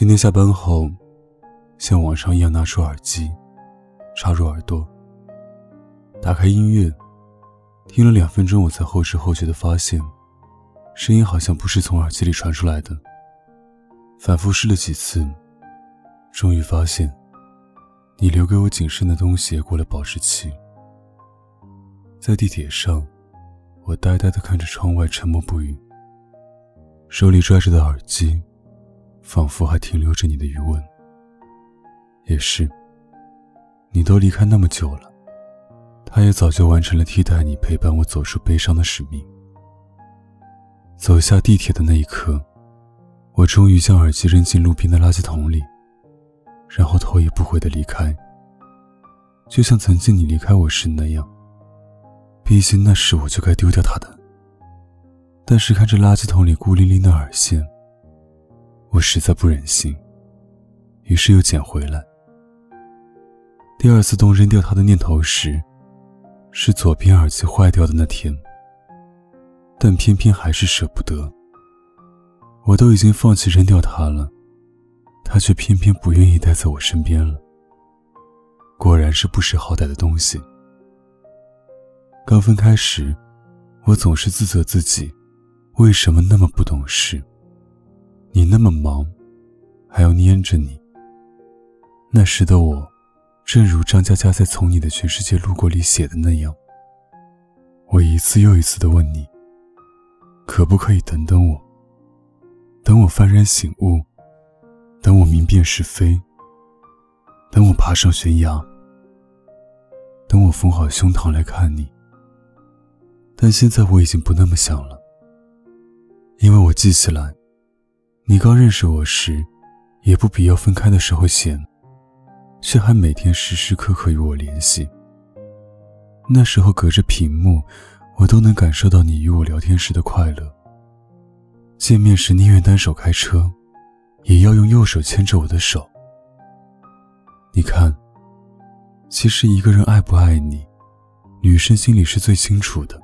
今天下班后，像往常一样拿出耳机，插入耳朵，打开音乐，听了两分钟，我才后知后觉的发现，声音好像不是从耳机里传出来的。反复试了几次，终于发现。你留给我仅剩的东西也过了保质期。在地铁上，我呆呆地看着窗外，沉默不语。手里拽着的耳机，仿佛还停留着你的余温。也是，你都离开那么久了，他也早就完成了替代你陪伴我走出悲伤的使命。走下地铁的那一刻，我终于将耳机扔进路边的垃圾桶里。然后头也不回的离开，就像曾经你离开我时那样。毕竟那时我就该丢掉它的。但是看着垃圾桶里孤零零的耳线，我实在不忍心，于是又捡回来。第二次动扔掉它的念头时，是左边耳机坏掉的那天。但偏偏还是舍不得。我都已经放弃扔掉它了。它却偏偏不愿意待在我身边了。果然是不识好歹的东西。刚分开时，我总是自责自己，为什么那么不懂事。你那么忙，还要黏着你。那时的我，正如张嘉佳在《从你的全世界路过》里写的那样，我一次又一次的问你，可不可以等等我，等我幡然醒悟。等我明辨是非，等我爬上悬崖，等我缝好胸膛来看你。但现在我已经不那么想了，因为我记起来，你刚认识我时，也不比要分开的时候闲，却还每天时时刻刻与我联系。那时候隔着屏幕，我都能感受到你与我聊天时的快乐。见面时宁愿单手开车。也要用右手牵着我的手。你看，其实一个人爱不爱你，女生心里是最清楚的。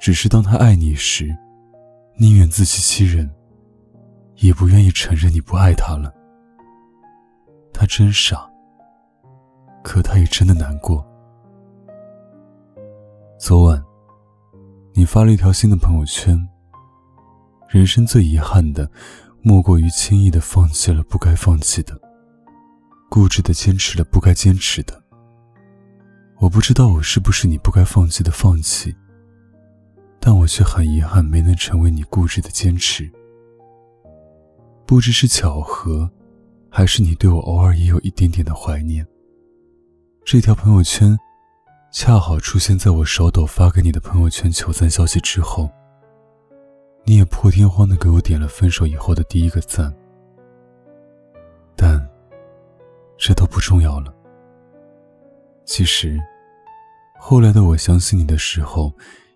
只是当他爱你时，宁愿自欺欺人，也不愿意承认你不爱他了。他真傻，可他也真的难过。昨晚，你发了一条新的朋友圈。人生最遗憾的。莫过于轻易的放弃了不该放弃的，固执的坚持了不该坚持的。我不知道我是不是你不该放弃的放弃，但我却很遗憾没能成为你固执的坚持。不知是巧合，还是你对我偶尔也有一点点的怀念。这条朋友圈，恰好出现在我手抖发给你的朋友圈求赞消息之后。你也破天荒的给我点了分手以后的第一个赞，但这都不重要了。其实，后来的我相信你的时候，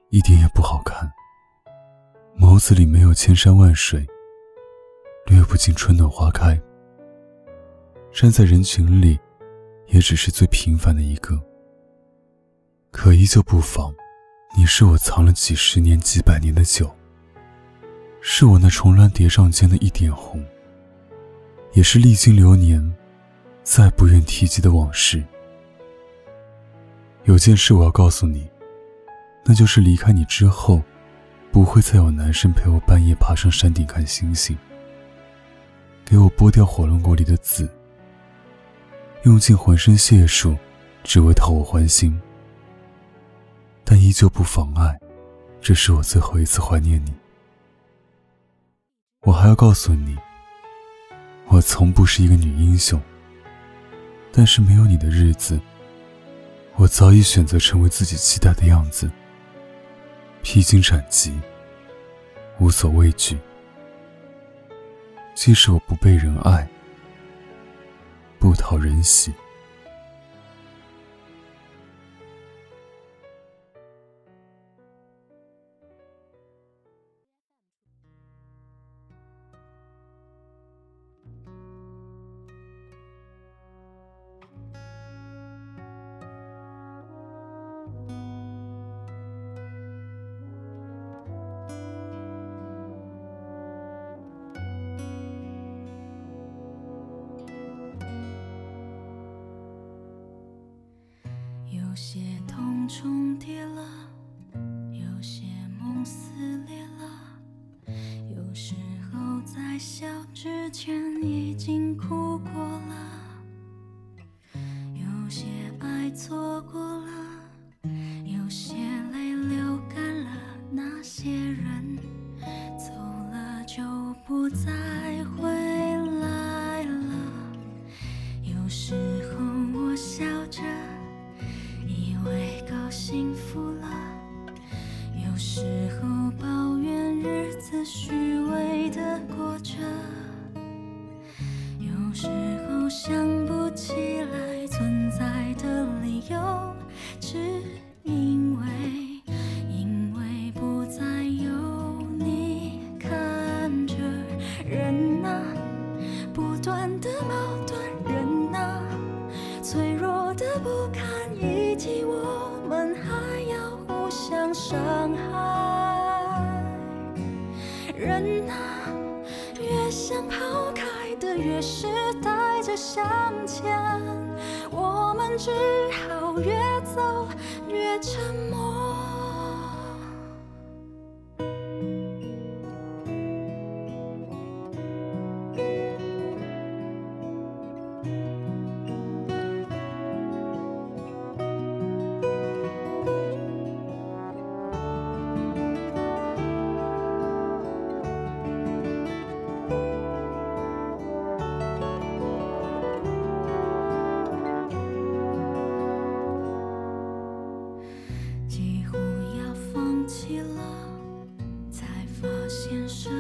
一点也不好看。眸子里没有千山万水，掠不尽春暖花开。站在人群里，也只是最平凡的一个。可依旧不妨，你是我藏了几十年、几百年的酒。是我那重峦叠嶂间的一点红，也是历经流年，再不愿提及的往事。有件事我要告诉你，那就是离开你之后，不会再有男生陪我半夜爬上山顶看星星，给我剥掉火龙果里的籽，用尽浑身解数，只为讨我欢心。但依旧不妨碍，这是我最后一次怀念你。我还要告诉你，我从不是一个女英雄。但是没有你的日子，我早已选择成为自己期待的样子，披荆斩棘，无所畏惧。即使我不被人爱，不讨人喜。有些痛重叠了，有些梦撕裂了，有时候在笑之前已经哭过了，有些爱错过了，有些泪流干了，那些人走了就不再回来了，有时越是带着向前，我们只好越走越沉默。生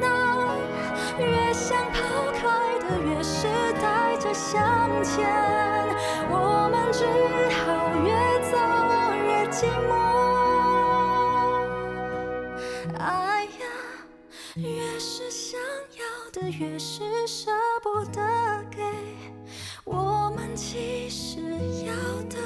难，越想抛开的越是带着向前，我们只好越走越寂寞。哎呀，越是想要的越是舍不得给，我们其实要的。